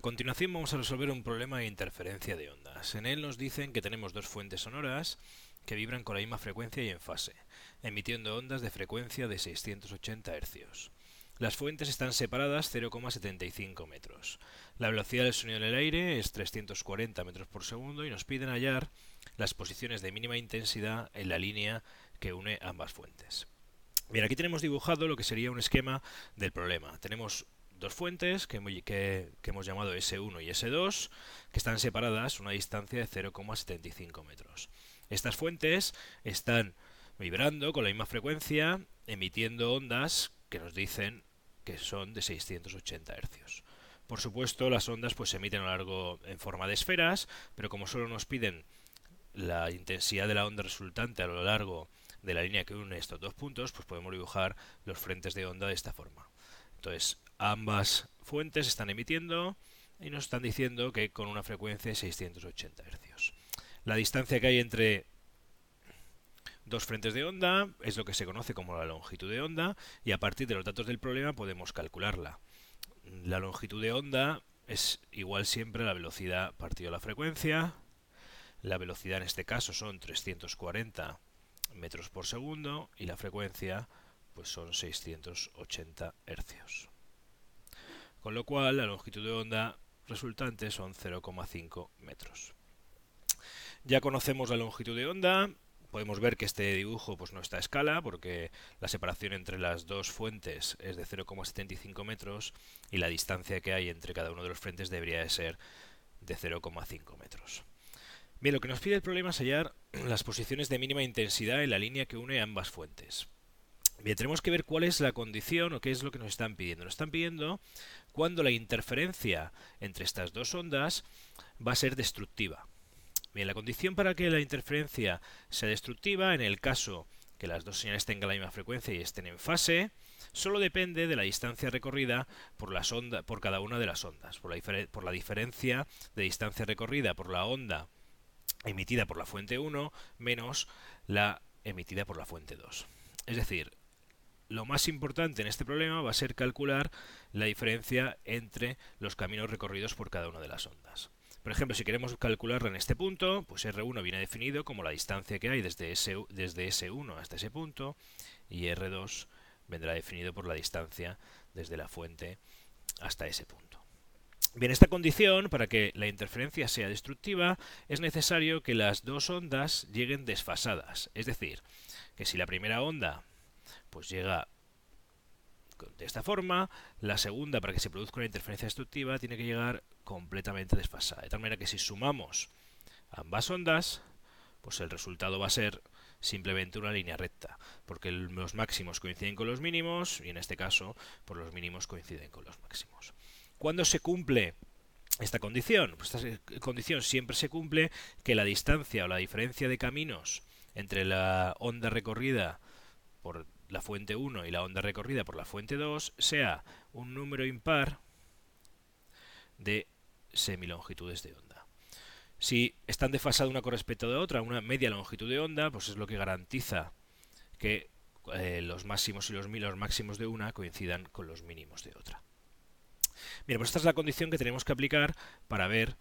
A continuación vamos a resolver un problema de interferencia de ondas. En él nos dicen que tenemos dos fuentes sonoras que vibran con la misma frecuencia y en fase, emitiendo ondas de frecuencia de 680 Hz. Las fuentes están separadas 0,75 metros. La velocidad del sonido en el aire es 340 metros por segundo y nos piden hallar las posiciones de mínima intensidad en la línea que une ambas fuentes. Bien, aquí tenemos dibujado lo que sería un esquema del problema. Tenemos dos fuentes que, hemos llamado S1 y S2, que están separadas una distancia de 0,75 metros. Estas fuentes están vibrando con la misma frecuencia, emitiendo ondas que nos dicen que son de 680 Hz. Por supuesto, las ondas pues, se emiten a lo largo en forma de esferas, pero como solo nos piden la intensidad de la onda resultante a lo largo de la línea que une estos dos puntos, pues podemos dibujar los frentes de onda de esta forma. Entonces, ambas fuentes están emitiendo y nos están diciendo que con una frecuencia de 680 Hz. La distancia que hay entre dos frentes de onda es lo que se conoce como la longitud de onda y a partir de los datos del problema podemos calcularla. La longitud de onda es igual siempre a la velocidad partido la frecuencia. La velocidad en este caso son 340 metros por segundo y la frecuencia pues son 680 hercios. Con lo cual la longitud de onda resultante son 0,5 metros. Ya conocemos la longitud de onda, podemos ver que este dibujo pues no está a escala porque la separación entre las dos fuentes es de 0,75 metros y la distancia que hay entre cada uno de los frentes debería de ser de 0,5 metros. Bien, lo que nos pide el problema es hallar las posiciones de mínima intensidad en la línea que une ambas fuentes. Bien, tenemos que ver cuál es la condición o qué es lo que nos están pidiendo. Nos están pidiendo cuando la interferencia entre estas dos ondas va a ser destructiva. Bien, la condición para que la interferencia sea destructiva, en el caso que las dos señales tengan la misma frecuencia y estén en fase, solo depende de la distancia recorrida por, las por cada una de las ondas, por la, por la diferencia de distancia recorrida por la onda emitida por la fuente 1 menos la emitida por la fuente 2. Es decir, lo más importante en este problema va a ser calcular la diferencia entre los caminos recorridos por cada una de las ondas. Por ejemplo, si queremos calcularla en este punto, pues R1 viene definido como la distancia que hay desde, S, desde S1 hasta ese punto y R2 vendrá definido por la distancia desde la fuente hasta ese punto. Bien, esta condición, para que la interferencia sea destructiva, es necesario que las dos ondas lleguen desfasadas. Es decir, que si la primera onda pues llega de esta forma, la segunda, para que se produzca una interferencia destructiva, tiene que llegar completamente desfasada. De tal manera que si sumamos ambas ondas, pues el resultado va a ser simplemente una línea recta, porque los máximos coinciden con los mínimos, y en este caso, por los mínimos coinciden con los máximos. ¿Cuándo se cumple esta condición? Pues esta condición siempre se cumple que la distancia o la diferencia de caminos entre la onda recorrida por la fuente 1 y la onda recorrida por la fuente 2 sea un número impar de semilongitudes de onda. Si están desfasadas una con respecto de otra, una media longitud de onda, pues es lo que garantiza que eh, los máximos y los, los máximos de una coincidan con los mínimos de otra. Bien, pues esta es la condición que tenemos que aplicar para ver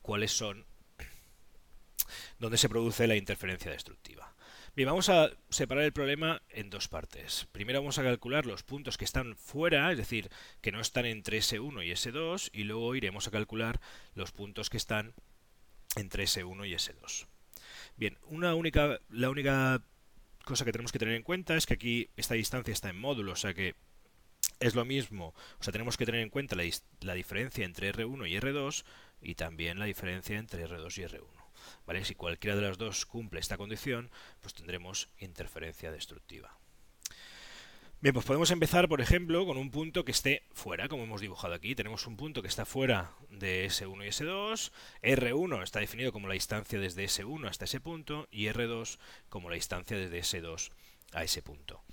cuáles son donde se produce la interferencia destructiva. Bien, vamos a separar el problema en dos partes. Primero vamos a calcular los puntos que están fuera, es decir, que no están entre S1 y S2, y luego iremos a calcular los puntos que están entre S1 y S2. Bien, una única, la única cosa que tenemos que tener en cuenta es que aquí esta distancia está en módulo, o sea que es lo mismo, o sea, tenemos que tener en cuenta la, la diferencia entre R1 y R2 y también la diferencia entre R2 y R1. Si cualquiera de las dos cumple esta condición, pues tendremos interferencia destructiva. Bien, pues podemos empezar, por ejemplo, con un punto que esté fuera, como hemos dibujado aquí. Tenemos un punto que está fuera de S1 y S2. R1 está definido como la distancia desde S1 hasta ese punto y R2 como la distancia desde S2 a ese punto.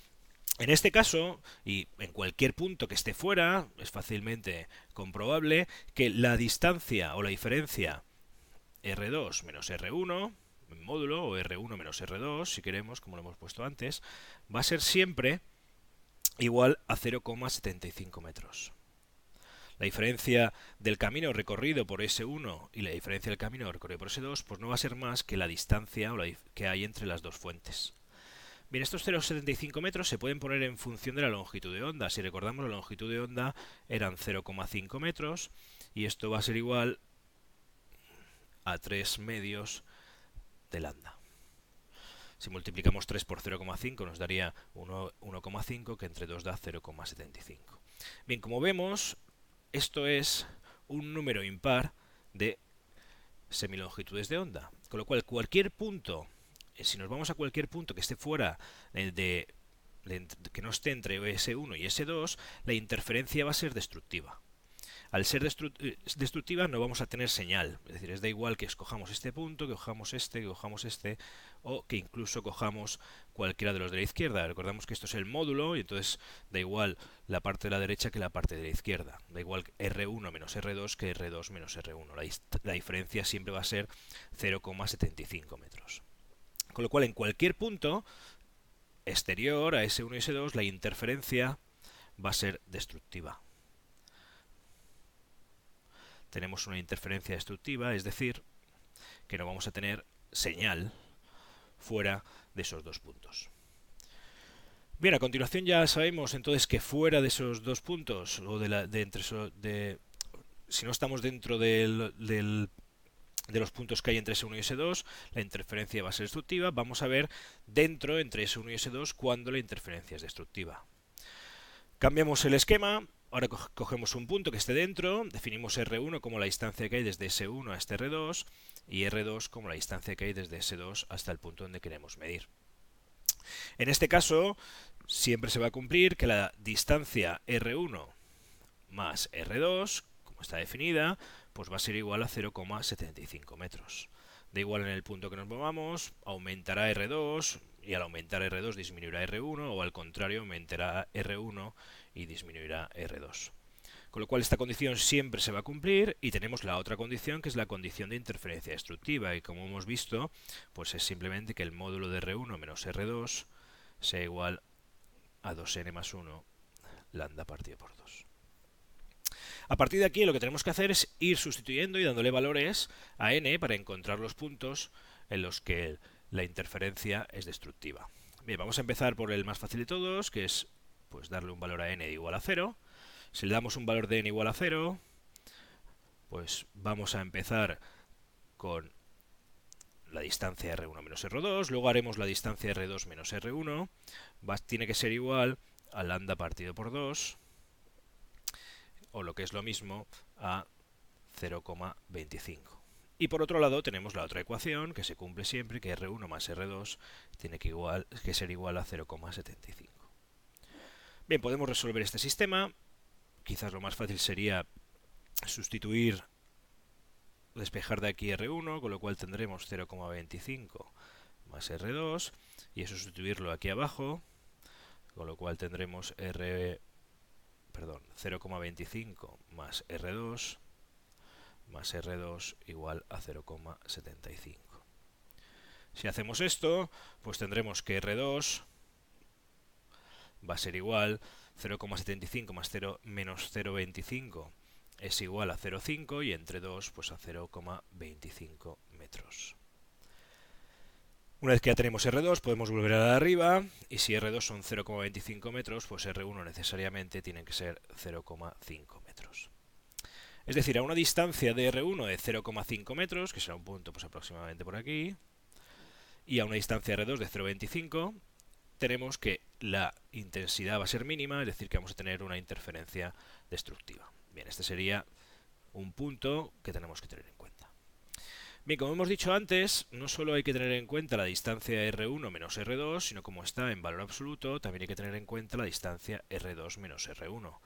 En este caso, y en cualquier punto que esté fuera, es fácilmente comprobable que la distancia o la diferencia R2 menos R1 en módulo o R1 menos R2 si queremos, como lo hemos puesto antes, va a ser siempre igual a 0,75 metros. la diferencia del camino recorrido por S1 y la diferencia del camino recorrido por S2 pues no va a ser más que la distancia que hay entre las dos fuentes. Bien, estos 0,75 metros se pueden poner en función de la longitud de onda. Si recordamos, la longitud de onda eran 0,5 metros y esto va a ser igual a 3 medios de lambda. Si multiplicamos 3 por 0,5 nos daría 1,5 que entre 2 da 0,75. Bien, como vemos, esto es un número impar de semilongitudes de onda, con lo cual cualquier punto eh, si nos vamos a cualquier punto que esté fuera eh, de, que no esté entre S1 y S2, la interferencia va a ser destructiva. Al ser eh, destructiva no vamos a tener señal, es decir, es da igual que escojamos este punto, que cojamos este, que cojamos este, o que incluso cojamos cualquiera de los de la izquierda. Recordamos que esto es el módulo y entonces da igual la parte de la derecha que la parte de la izquierda. Da igual R1 menos R2 que R2 menos R1. La, la diferencia siempre va a ser 0,75 metros. Con lo cual, en cualquier punto exterior a S1 y S2, la interferencia va a ser destructiva. Tenemos una interferencia destructiva, es decir, que no vamos a tener señal fuera de esos dos puntos. Bien, a continuación ya sabemos entonces que fuera de esos dos puntos, o de, la, de entre de, si no estamos dentro del, del de los puntos que hay entre S1 y S2, la interferencia va a ser destructiva. Vamos a ver dentro, entre S1 y S2, cuándo la interferencia es destructiva. Cambiamos el esquema. Ahora cogemos un punto que esté dentro, definimos R1 como la distancia que hay desde S1 hasta R2 y R2 como la distancia que hay desde S2 hasta el punto donde queremos medir. En este caso, siempre se va a cumplir que la distancia R1 más R2, como está definida, pues va a ser igual a 0,75 metros. Da igual en el punto que nos movamos, aumentará R2 y al aumentar R2 disminuirá R1 o al contrario aumentará R1 y disminuirá R2. Con lo cual esta condición siempre se va a cumplir y tenemos la otra condición que es la condición de interferencia destructiva y como hemos visto pues es simplemente que el módulo de R1 menos R2 sea igual a 2n más 1 lambda partido por 2. A partir de aquí lo que tenemos que hacer es ir sustituyendo y dándole valores a n para encontrar los puntos en los que la interferencia es destructiva. Bien, vamos a empezar por el más fácil de todos, que es pues darle un valor a n igual a 0. Si le damos un valor de n igual a 0, pues vamos a empezar con la distancia R1 menos R2, luego haremos la distancia R2 menos R1, tiene que ser igual a lambda partido por 2, o lo que es lo mismo, a 0,25. Y por otro lado tenemos la otra ecuación que se cumple siempre, que R1 más R2 tiene que, igual, que ser igual a 0,75. Bien, podemos resolver este sistema. Quizás lo más fácil sería sustituir, despejar de aquí R1, con lo cual tendremos 0,25 más R2, y eso sustituirlo aquí abajo, con lo cual tendremos R perdón, 0,25 más R2 más R2 igual a 0,75. Si hacemos esto, pues tendremos que R2 va a ser igual 0,75 más 0 menos 0,25 es igual a 0,5 y entre 2 pues a 0,25 metros. Una vez que ya tenemos R2, podemos volver a la de arriba, y si R2 son 0,25 metros, pues R1 necesariamente tiene que ser 0,5 metros. Es decir, a una distancia de R1 de 0,5 metros, que será un punto pues aproximadamente por aquí, y a una distancia de R2 de 0,25, tenemos que la intensidad va a ser mínima, es decir, que vamos a tener una interferencia destructiva. Bien, este sería un punto que tenemos que tener en cuenta. Bien, como hemos dicho antes, no solo hay que tener en cuenta la distancia R1 menos R2, sino como está en valor absoluto, también hay que tener en cuenta la distancia R2 menos R1,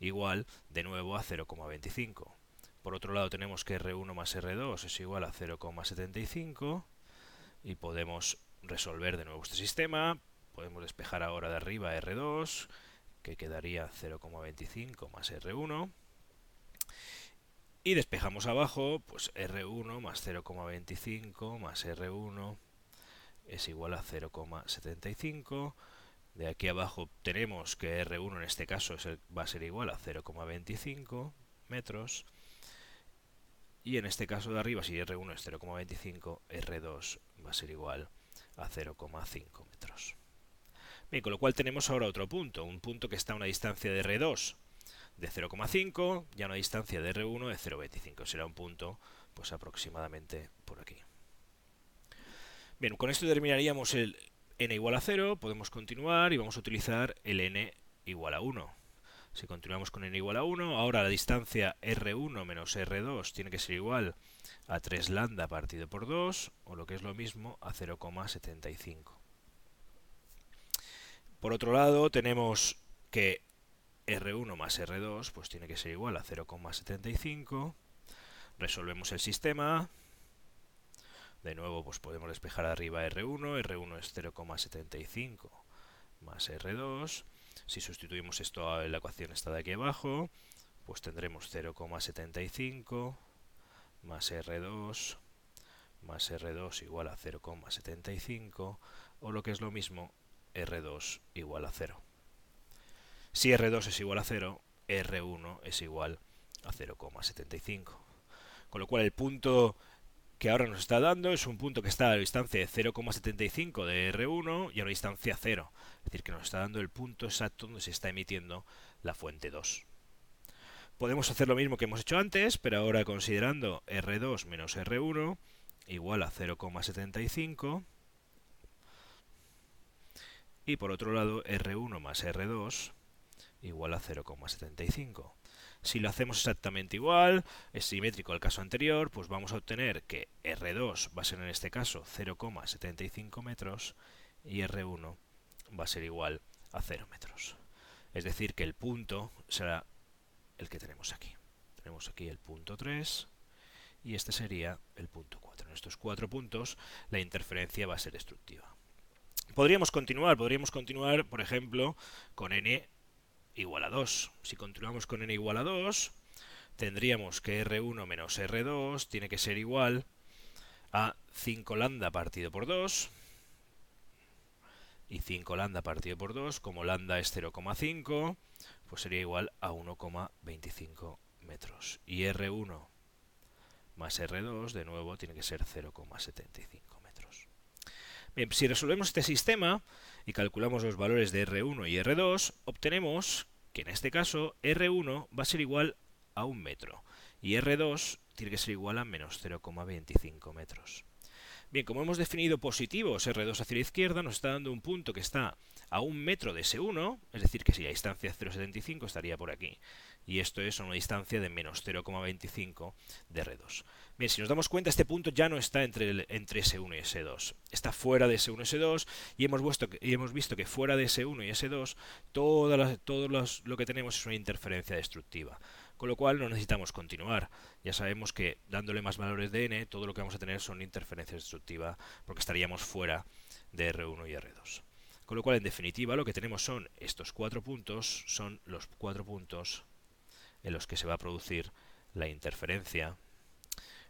igual de nuevo a 0,25. Por otro lado tenemos que R1 más R2 es igual a 0,75 y podemos resolver de nuevo este sistema. Podemos despejar ahora de arriba R2, que quedaría 0,25 más R1 y despejamos abajo, pues R1 más 0,25 más R1 es igual a 0,75. De aquí abajo tenemos que R1 en este caso va a ser igual a 0,25 metros. Y en este caso de arriba, si R1 es 0,25, R2 va a ser igual a 0,5 metros. Bien, con lo cual tenemos ahora otro punto, un punto que está a una distancia de R2 de 0,5 y a una distancia de R1 de 0,25. Será un punto pues aproximadamente por aquí. Bien, con esto terminaríamos el n igual a 0, podemos continuar y vamos a utilizar el n igual a 1. Si continuamos con n igual a 1, ahora la distancia R1 menos R2 tiene que ser igual a 3 lambda partido por 2, o lo que es lo mismo, a 0,75. Por otro lado, tenemos que R1 más R2 pues tiene que ser igual a 0,75. Resolvemos el sistema. De nuevo, pues podemos despejar arriba R1. R1 es 0,75 más R2. Si sustituimos esto en la ecuación esta de aquí abajo, pues tendremos 0,75 más R2 más R2 igual a 0,75 o lo que es lo mismo R2 igual a 0. Si R2 es igual a 0, R1 es igual a 0,75. Con lo cual el punto que ahora nos está dando es un punto que está a la distancia de 0,75 de R1 y a una distancia 0. Es decir, que nos está dando el punto exacto donde se está emitiendo la fuente 2. Podemos hacer lo mismo que hemos hecho antes, pero ahora considerando R2 menos R1 igual a 0,75 y por otro lado R1 más R2 igual a 0,75. Si lo hacemos exactamente igual, es simétrico al caso anterior, pues vamos a obtener que R2 va a ser en este caso 0,75 metros y R1 va a ser igual a 0 metros. Es decir, que el punto será el que tenemos aquí. Tenemos aquí el punto 3 y este sería el punto 4. En estos cuatro puntos la interferencia va a ser destructiva. Podríamos continuar, podríamos continuar, por ejemplo, con n igual a 2. Si continuamos con n igual a 2, tendríamos que R1 menos R2 tiene que ser igual a 5 lambda partido por 2. Y 5 lambda partido por 2, como lambda es 0,5, pues sería igual a 1,25 metros. Y R1 más R2, de nuevo, tiene que ser 0,75 metros. Bien, si resolvemos este sistema y calculamos los valores de R1 y R2, obtenemos que en este caso R1 va a ser igual a un metro y R2 tiene que ser igual a menos 0,25 metros. Bien, como hemos definido positivos R2 hacia la izquierda, nos está dando un punto que está a un metro de S1, es decir, que si la distancia es 0,75 estaría por aquí. Y esto es a una distancia de menos 0,25 de R2. Bien, si nos damos cuenta, este punto ya no está entre, entre S1 y S2. Está fuera de S1 y S2 y hemos, visto que, y hemos visto que fuera de S1 y S2 todo, todo lo que tenemos es una interferencia destructiva con lo cual no necesitamos continuar. Ya sabemos que dándole más valores de n, todo lo que vamos a tener son interferencias destructivas, porque estaríamos fuera de R1 y R2. Con lo cual, en definitiva, lo que tenemos son estos cuatro puntos, son los cuatro puntos en los que se va a producir la interferencia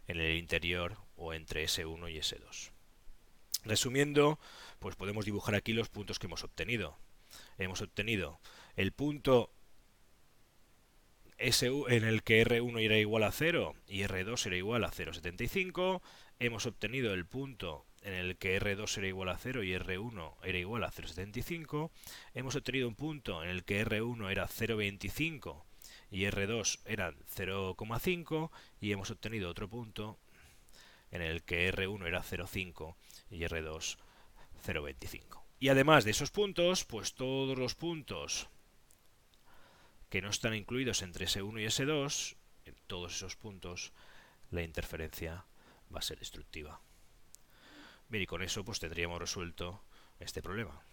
en el interior o entre S1 y S2. Resumiendo, pues podemos dibujar aquí los puntos que hemos obtenido. Hemos obtenido el punto en el que R1 era igual a 0 y R2 era igual a 0,75. Hemos obtenido el punto en el que R2 era igual a 0 y R1 era igual a 0,75. Hemos obtenido un punto en el que R1 era 0,25 y R2 eran 0,5 y hemos obtenido otro punto en el que R1 era 0,5 y R2 0,25. Y además de esos puntos, pues todos los puntos que no están incluidos entre S1 y S2, en todos esos puntos la interferencia va a ser destructiva. Bien, y con eso pues tendríamos resuelto este problema.